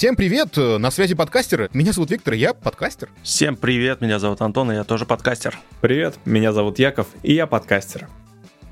Всем привет, на связи подкастеры. Меня зовут Виктор, я подкастер. Всем привет, меня зовут Антон, и я тоже подкастер. Привет, меня зовут Яков, и я подкастер.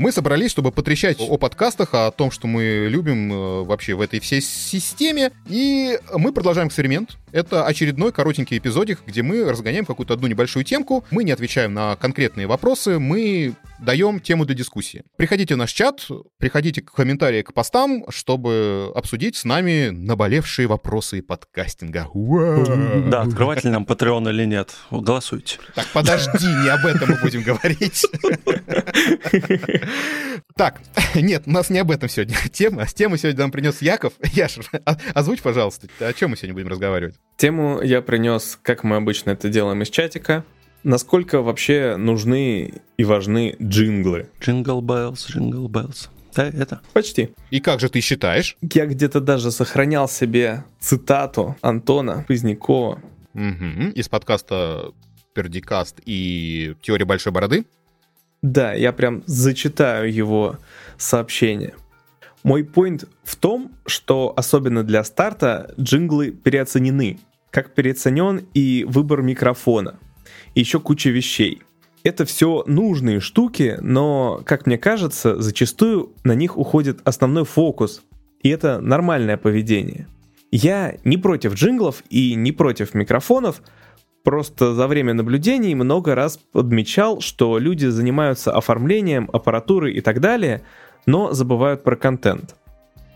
Мы собрались, чтобы потрещать о подкастах, о том, что мы любим э, вообще в этой всей системе. И мы продолжаем эксперимент. Это очередной коротенький эпизодик, где мы разгоняем какую-то одну небольшую темку. Мы не отвечаем на конкретные вопросы, мы даем тему для дискуссии. Приходите в наш чат, приходите в комментарии к постам, чтобы обсудить с нами наболевшие вопросы подкастинга. Да, открывать ли нам Patreon или нет. Голосуйте. Так, подожди, не об этом мы будем говорить. Так, нет, у нас не об этом сегодня тема. С темы сегодня нам принес Яков. Яша, озвучь, пожалуйста, о чем мы сегодня будем разговаривать? Тему я принес, как мы обычно это делаем, из чатика. Насколько вообще нужны и важны джинглы? Jingle Bells, Jingle Bells. Да, это? Почти. И как же ты считаешь? Я где-то даже сохранял себе цитату Антона Позднякова. Угу. Из подкаста Пердикаст и Теория Большой Бороды? Да, я прям зачитаю его сообщение. Мой point в том, что особенно для старта джинглы переоценены, как переоценен и выбор микрофона, и еще куча вещей. Это все нужные штуки, но, как мне кажется, зачастую на них уходит основной фокус, и это нормальное поведение. Я не против джинглов и не против микрофонов, Просто за время наблюдений много раз подмечал, что люди занимаются оформлением аппаратуры и так далее, но забывают про контент.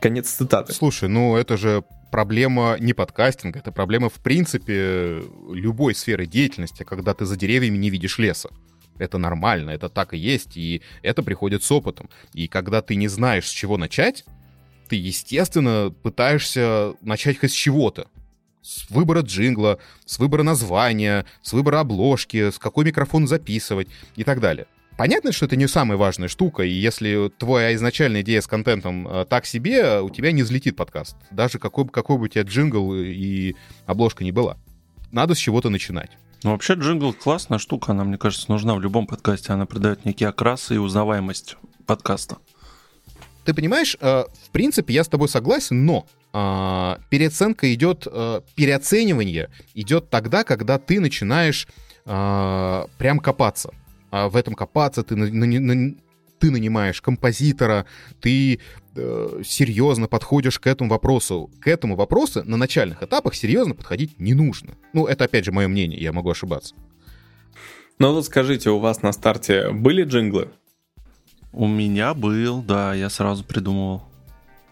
Конец цитаты. Слушай, ну это же проблема не подкастинга, это проблема в принципе любой сферы деятельности, когда ты за деревьями не видишь леса. Это нормально, это так и есть, и это приходит с опытом. И когда ты не знаешь, с чего начать, ты, естественно, пытаешься начать хоть с чего-то с выбора джингла, с выбора названия, с выбора обложки, с какой микрофон записывать и так далее. Понятно, что это не самая важная штука, и если твоя изначальная идея с контентом э, так себе, у тебя не взлетит подкаст. Даже какой, какой бы у тебя джингл и обложка не была. Надо с чего-то начинать. Ну, вообще джингл классная штука, она, мне кажется, нужна в любом подкасте. Она придает некий окрас и узнаваемость подкаста. Ты понимаешь, э, в принципе, я с тобой согласен, но э, переоценка идет, э, переоценивание идет тогда, когда ты начинаешь э, прям копаться. А в этом копаться ты, на, на, на, ты нанимаешь композитора, ты э, серьезно подходишь к этому вопросу. К этому вопросу на начальных этапах серьезно подходить не нужно. Ну, это опять же мое мнение, я могу ошибаться. Ну вот скажите, у вас на старте были джинглы? У меня был, да, я сразу придумывал.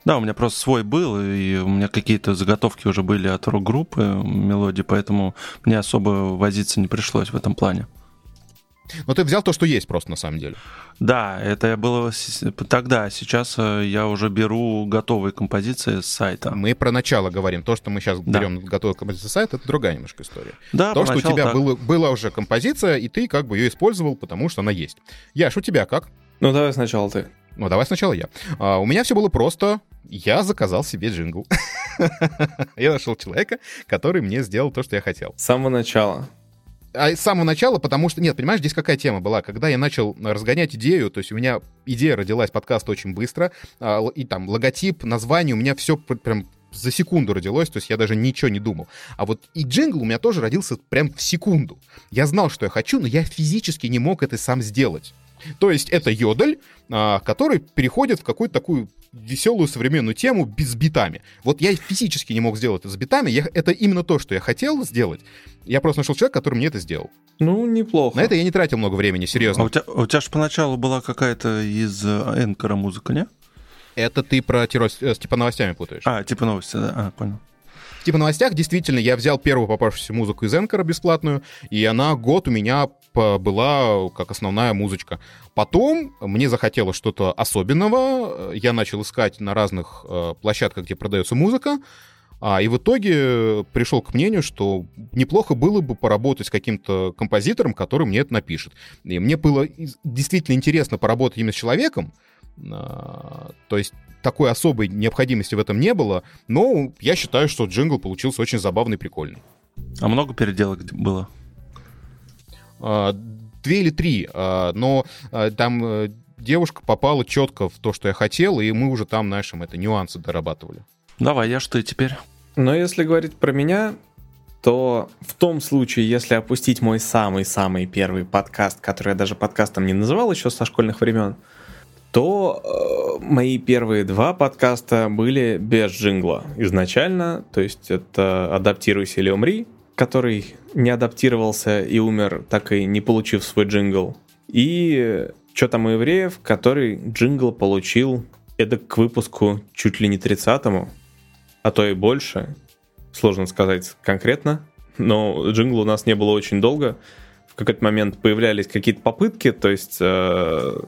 Да, у меня просто свой был, и у меня какие-то заготовки уже были от рок-группы мелодии, поэтому мне особо возиться не пришлось в этом плане. Но ты взял то, что есть просто на самом деле. Да, это было тогда. Сейчас э, я уже беру готовые композиции с сайта. Мы про начало говорим. То, что мы сейчас да. берем готовые композиции с сайта, это другая немножко история. Да, То, что у тебя было, была уже композиция, и ты как бы ее использовал, потому что она есть. Яш, у тебя как? Ну, давай сначала ты. Ну, давай сначала я. А, у меня все было просто. Я заказал себе джингл. я нашел человека, который мне сделал то, что я хотел. С самого начала. А с самого начала, потому что, нет, понимаешь, здесь какая тема была? Когда я начал разгонять идею, то есть у меня идея родилась, подкаст очень быстро, а, и там логотип, название, у меня все прям за секунду родилось, то есть я даже ничего не думал. А вот и джингл у меня тоже родился прям в секунду. Я знал, что я хочу, но я физически не мог это сам сделать. То есть это йодель, а, который переходит в какую-то такую веселую современную тему без битами. Вот я физически не мог сделать это с битами, я, это именно то, что я хотел сделать. Я просто нашел человека, который мне это сделал. Ну, неплохо. На это я не тратил много времени, серьезно. А у тебя, у тебя же поначалу была какая-то из Энкора музыка, не? Это ты про э, типа новостями путаешь. А, типа новости, да, а, понял. Типа новостях, действительно, я взял первую попавшуюся музыку из Энкора бесплатную, и она год у меня была как основная музычка. Потом мне захотелось что-то особенного, я начал искать на разных э, площадках, где продается музыка, а, и в итоге пришел к мнению, что неплохо было бы поработать с каким-то композитором, который мне это напишет. И мне было действительно интересно поработать именно с человеком, а, то есть такой особой необходимости в этом не было, но я считаю, что джингл получился очень забавный и прикольный. А много переделок было? А, две или три, а, но а, там э, девушка попала четко в то, что я хотел, и мы уже там, знаешь, это нюансы дорабатывали. Давай, я что и теперь? Но если говорить про меня, то в том случае, если опустить мой самый-самый первый подкаст, который я даже подкастом не называл еще со школьных времен, то э, мои первые два подкаста были без джингла изначально, то есть это «Адаптируйся или умри», который не адаптировался и умер, так и не получив свой джингл, и «Что там у евреев», который джингл получил это к выпуску чуть ли не 30-му, а то и больше, сложно сказать конкретно, но джингла у нас не было очень долго. В какой-то момент появлялись какие-то попытки, то есть э,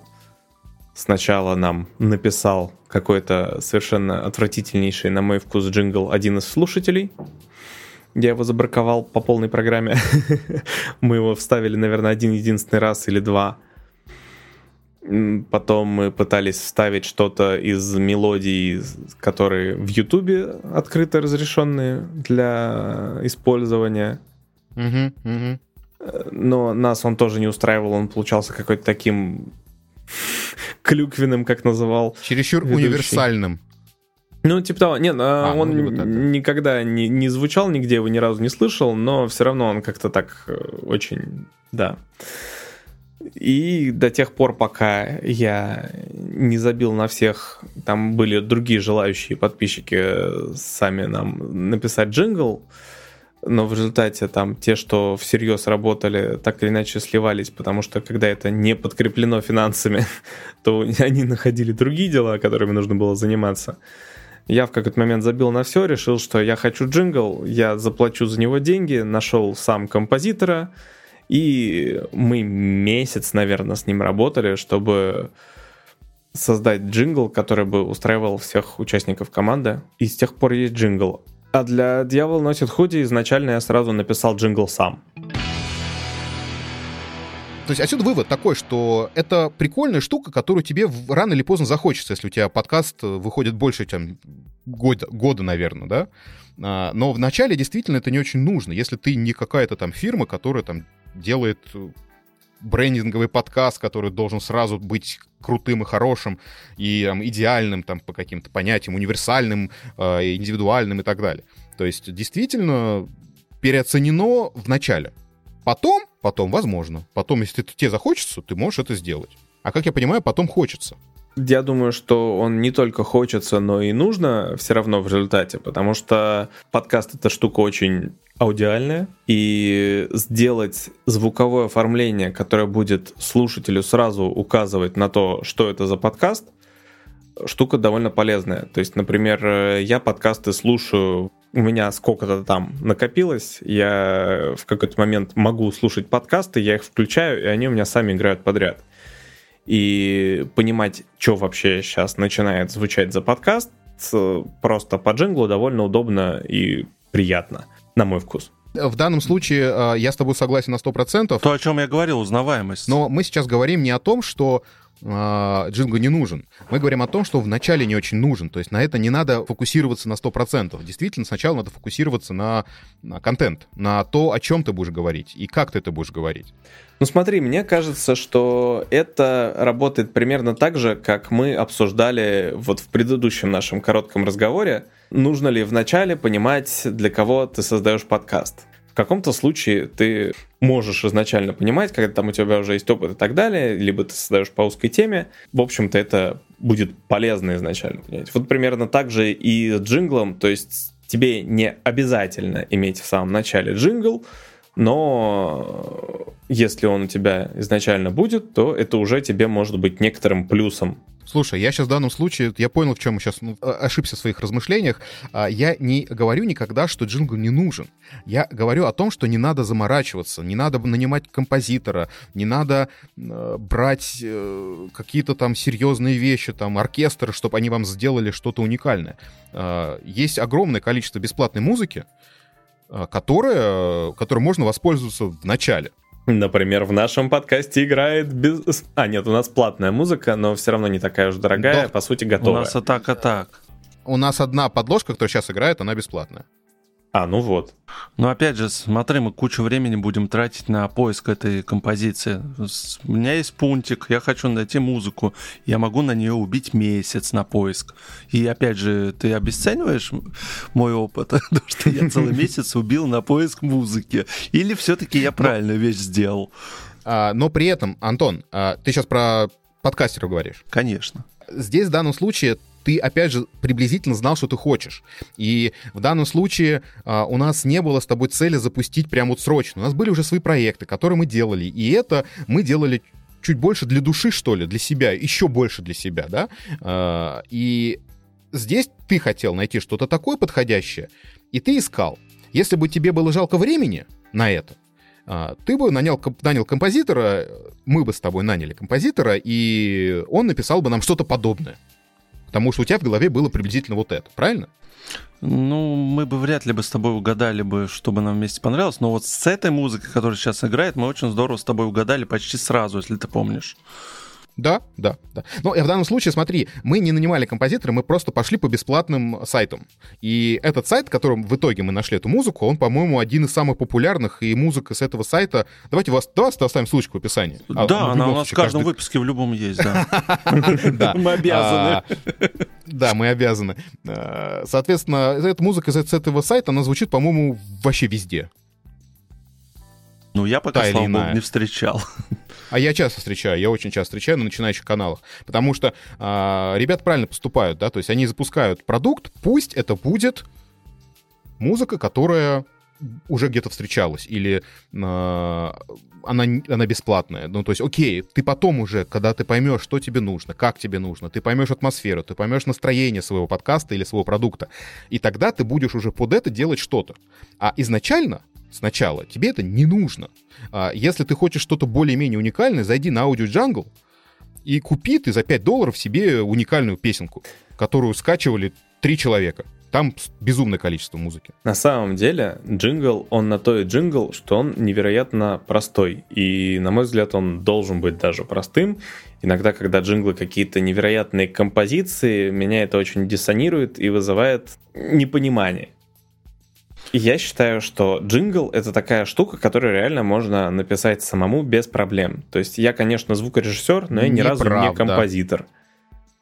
сначала нам написал какой-то совершенно отвратительнейший, на мой вкус, джингл один из слушателей. Я его забраковал по полной программе. Мы его вставили, наверное, один единственный раз или два. Потом мы пытались вставить что-то из мелодий, которые в Ютубе открыто разрешенные для использования. Угу. Но нас он тоже не устраивал, он получался какой-то таким клюквенным, как называл. Чересчур ведущий. универсальным. Ну, типа того, нет, а, он ну, вот никогда не, не звучал нигде, его ни разу не слышал, но все равно он как-то так э, очень, да. И до тех пор, пока я не забил на всех, там были другие желающие подписчики сами нам написать джингл, но в результате там те, что всерьез работали, так или иначе сливались, потому что когда это не подкреплено финансами, то они находили другие дела, которыми нужно было заниматься. Я в какой-то момент забил на все, решил, что я хочу джингл, я заплачу за него деньги, нашел сам композитора, и мы месяц, наверное, с ним работали, чтобы создать джингл, который бы устраивал всех участников команды. И с тех пор есть джингл. А для «Дьявол носит худи» изначально я сразу написал джингл сам. То есть отсюда вывод такой, что это прикольная штука, которую тебе рано или поздно захочется, если у тебя подкаст выходит больше, чем года, года наверное, да? А, но вначале действительно это не очень нужно. Если ты не какая-то там фирма, которая там делает э, брендинговый подкаст, который должен сразу быть крутым и хорошим, и там, идеальным там, по каким-то понятиям, универсальным, э, индивидуальным и так далее. То есть действительно переоценено в начале. Потом, потом, возможно. Потом, если тебе захочется, ты можешь это сделать. А как я понимаю, потом хочется. Я думаю, что он не только хочется, но и нужно все равно в результате, потому что подкаст это штука очень аудиальная, и сделать звуковое оформление, которое будет слушателю сразу указывать на то, что это за подкаст, штука довольно полезная. То есть, например, я подкасты слушаю, у меня сколько-то там накопилось, я в какой-то момент могу слушать подкасты, я их включаю, и они у меня сами играют подряд. И понимать, что вообще сейчас начинает звучать за подкаст, просто по джинглу довольно удобно и приятно на мой вкус. В данном случае а, я с тобой согласен на 100%. То, о чем я говорил, узнаваемость. Но мы сейчас говорим не о том, что э, Джинго не нужен. Мы говорим о том, что вначале не очень нужен. То есть на это не надо фокусироваться на 100%. Действительно, сначала надо фокусироваться на, на контент, на то, о чем ты будешь говорить и как ты это будешь говорить. Ну смотри, мне кажется, что это работает примерно так же, как мы обсуждали вот в предыдущем нашем коротком разговоре нужно ли вначале понимать, для кого ты создаешь подкаст. В каком-то случае ты можешь изначально понимать, когда там у тебя уже есть опыт и так далее, либо ты создаешь по узкой теме. В общем-то, это будет полезно изначально понять. Вот примерно так же и с джинглом, то есть тебе не обязательно иметь в самом начале джингл, но если он у тебя изначально будет, то это уже тебе может быть некоторым плюсом Слушай, я сейчас в данном случае, я понял, в чем сейчас ну, ошибся в своих размышлениях. А, я не говорю никогда, что джингл не нужен. Я говорю о том, что не надо заморачиваться, не надо нанимать композитора, не надо э, брать э, какие-то там серьезные вещи, там оркестр, чтобы они вам сделали что-то уникальное. Э, есть огромное количество бесплатной музыки, э, которое, которой можно воспользоваться в начале. Например, в нашем подкасте играет без... А, нет, у нас платная музыка, но все равно не такая уж дорогая, да. по сути, готовая. У нас атака так. У нас одна подложка, которая сейчас играет, она бесплатная. А, ну вот. Но опять же, смотри, мы кучу времени будем тратить на поиск этой композиции. У меня есть пунктик, я хочу найти музыку. Я могу на нее убить месяц на поиск. И опять же, ты обесцениваешь мой опыт, то, что я целый месяц убил на поиск музыки. Или все-таки я правильную вещь сделал? А, но при этом, Антон, а, ты сейчас про подкастеров говоришь. Конечно. Здесь в данном случае ты, опять же, приблизительно знал, что ты хочешь. И в данном случае а, у нас не было с тобой цели запустить прямо вот срочно. У нас были уже свои проекты, которые мы делали. И это мы делали чуть больше для души, что ли, для себя, еще больше для себя, да? А, и здесь ты хотел найти что-то такое подходящее, и ты искал. Если бы тебе было жалко времени на это, а, ты бы нанял, нанял композитора, мы бы с тобой наняли композитора, и он написал бы нам что-то подобное. Потому что у тебя в голове было приблизительно вот это, правильно? Ну, мы бы вряд ли бы с тобой угадали бы, что бы нам вместе понравилось, но вот с этой музыкой, которая сейчас играет, мы очень здорово с тобой угадали почти сразу, если ты помнишь. Да, да, да. Но в данном случае, смотри, мы не нанимали композитора, мы просто пошли по бесплатным сайтам. И этот сайт, которым в итоге мы нашли эту музыку, он, по-моему, один из самых популярных, и музыка с этого сайта... Давайте вас, давайте оставим ссылочку в описании. А, да, она у нас в каждом выпуске в любом есть, да. Мы обязаны. Да, мы обязаны. А, соответственно, эта музыка с этого сайта, она звучит, по-моему, вообще везде. Ну, я пока, слава богу, не встречал. А я часто встречаю, я очень часто встречаю на начинающих каналах. Потому что э, ребят правильно поступают, да, то есть они запускают продукт, пусть это будет музыка, которая уже где-то встречалась, или э, она, она бесплатная. Ну, то есть, окей, ты потом уже, когда ты поймешь, что тебе нужно, как тебе нужно, ты поймешь атмосферу, ты поймешь настроение своего подкаста или своего продукта, и тогда ты будешь уже под это делать что-то. А изначально сначала. Тебе это не нужно. А, если ты хочешь что-то более-менее уникальное, зайди на Audio Jungle и купи ты за 5 долларов себе уникальную песенку, которую скачивали три человека. Там безумное количество музыки. На самом деле, джингл, он на то и джингл, что он невероятно простой. И, на мой взгляд, он должен быть даже простым. Иногда, когда джинглы какие-то невероятные композиции, меня это очень диссонирует и вызывает непонимание я считаю, что джингл — это такая штука, которую реально можно написать самому без проблем. То есть я, конечно, звукорежиссер, но я ни разу не композитор.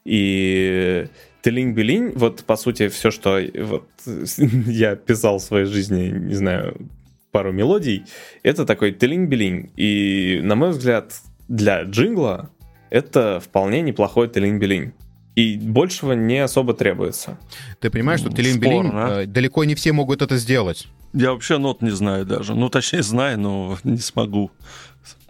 И Телинг-Белинь, вот, по сути, все, что вот, я писал в своей жизни, не знаю, пару мелодий, это такой Телинг-Белинь. И, на мой взгляд, для джингла это вполне неплохой Телинг-Белинь. И большего не особо требуется. Ты понимаешь, что Телин-Белин э, далеко не все могут это сделать. Я вообще нот не знаю даже. Ну, точнее, знаю, но не смогу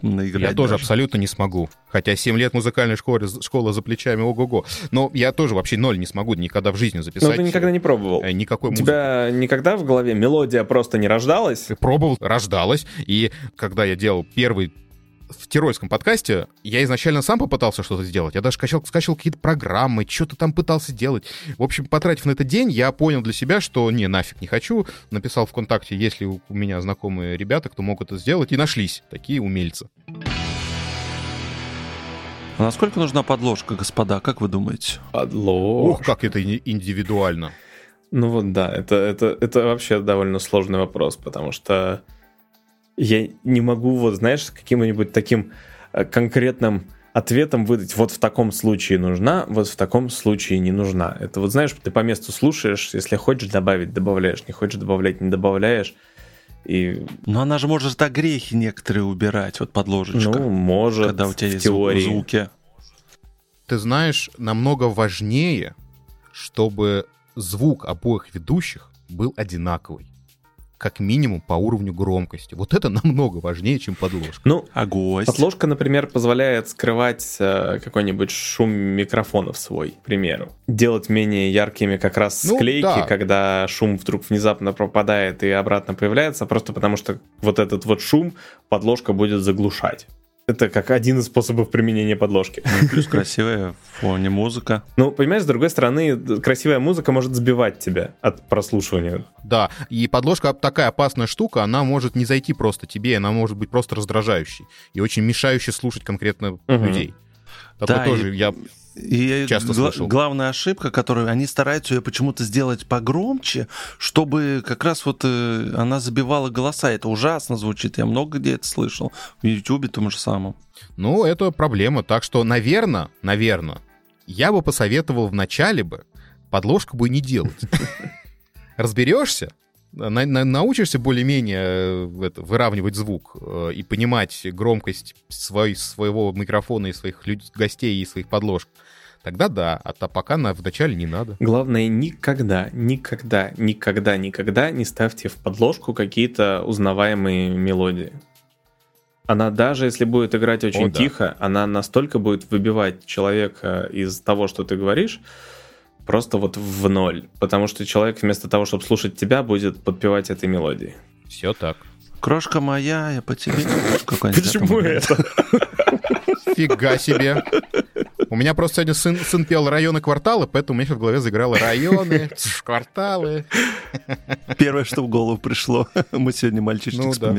наиграть. Я тоже абсолютно не смогу. Хотя 7 лет музыкальной школы, школа за плечами, ого-го. Но я тоже вообще ноль не смогу никогда в жизни записать. Но ты никогда не пробовал. Э, никакой музыки. У тебя никогда в голове мелодия просто не рождалась? Пробовал, рождалась. И когда я делал первый в Тирольском подкасте я изначально сам попытался что-то сделать. Я даже скачал, скачал какие-то программы, что-то там пытался делать. В общем, потратив на это день, я понял для себя, что не, нафиг не хочу. Написал ВКонтакте, есть ли у меня знакомые ребята, кто мог это сделать, и нашлись такие умельцы. А насколько нужна подложка, господа, как вы думаете? Подложка. Ух, как это индивидуально. Ну вот да, это, это, это вообще довольно сложный вопрос, потому что я не могу, вот знаешь, каким-нибудь таким э, конкретным ответом выдать, вот в таком случае нужна, вот в таком случае не нужна. Это вот знаешь, ты по месту слушаешь, если хочешь добавить, добавляешь, не хочешь добавлять, не добавляешь. И... Но она же может огрехи некоторые убирать, вот подложечка. Ну, может, когда у тебя есть теории. звуки. Ты знаешь, намного важнее, чтобы звук обоих ведущих был одинаковый как минимум по уровню громкости. Вот это намного важнее, чем подложка. Ну, а гость? Подложка, например, позволяет скрывать э, какой-нибудь шум микрофонов свой, к примеру. Делать менее яркими как раз ну, склейки, да. когда шум вдруг внезапно пропадает и обратно появляется, просто потому что вот этот вот шум подложка будет заглушать. Это как один из способов применения подложки. Ну, плюс красивая в фоне музыка. Ну, понимаешь, с другой стороны, красивая музыка может сбивать тебя от прослушивания. Да, и подложка такая опасная штука, она может не зайти просто тебе, она может быть просто раздражающей и очень мешающей слушать конкретно угу. людей. Такое да, тоже и... я И Часто гла- слышал. главная ошибка, которую они стараются ее почему-то сделать погромче, чтобы как раз вот э, она забивала голоса. Это ужасно звучит. Я много где это слышал. В Ютубе том же самом. Ну, это проблема. Так что, наверное, наверное, я бы посоветовал в начале бы подложку бы не делать. Разберешься, на- на- научишься более-менее э, выравнивать звук э, и понимать громкость свой- своего микрофона и своих люд- гостей и своих подложек, тогда да, а то пока на, вначале не надо. Главное, никогда, никогда, никогда, никогда не ставьте в подложку какие-то узнаваемые мелодии. Она даже если будет играть очень О, да. тихо, она настолько будет выбивать человека из того, что ты говоришь, просто вот в ноль. Потому что человек вместо того, чтобы слушать тебя, будет подпевать этой мелодией. Все так. Крошка моя, я по тебе. Почему это? Фига себе. У меня просто сегодня сын, сын пел районы кварталы, поэтому у меня в голове заиграло районы, кварталы. Первое, что в голову пришло. Мы сегодня мальчишник Ну да.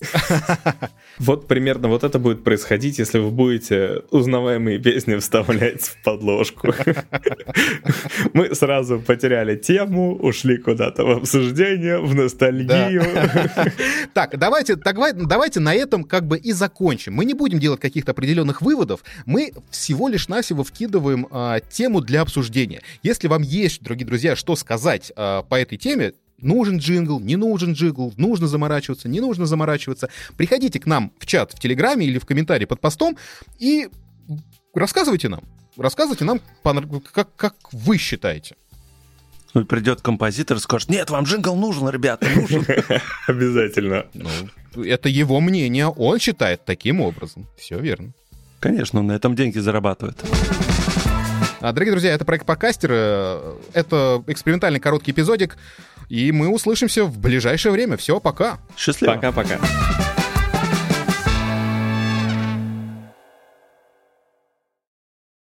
Вот примерно вот это будет происходить, если вы будете узнаваемые песни вставлять в подложку. Мы сразу потеряли тему, ушли куда-то в обсуждение, в ностальгию. Так, давайте, давай- давайте на этом как бы и закончим. Мы не будем делать каких-то определенных выводов, мы всего лишь навсего вкидываем а, тему для обсуждения. Если вам есть, дорогие друзья, что сказать а, по этой теме, нужен джингл, не нужен джингл, нужно заморачиваться, не нужно заморачиваться, приходите к нам в чат в Телеграме или в комментарии под постом и рассказывайте нам. Рассказывайте нам, как, как вы считаете. Ну, Придет композитор и скажет, нет, вам джингл нужен, ребята, нужен. Обязательно. Ну, это его мнение, он считает таким образом. Все верно. Конечно, он на этом деньги зарабатывает. А, Дорогие друзья, это проект Подкастер. э, Это экспериментальный короткий эпизодик. И мы услышимся в ближайшее время. Все, пока. Счастливо. Пока-пока.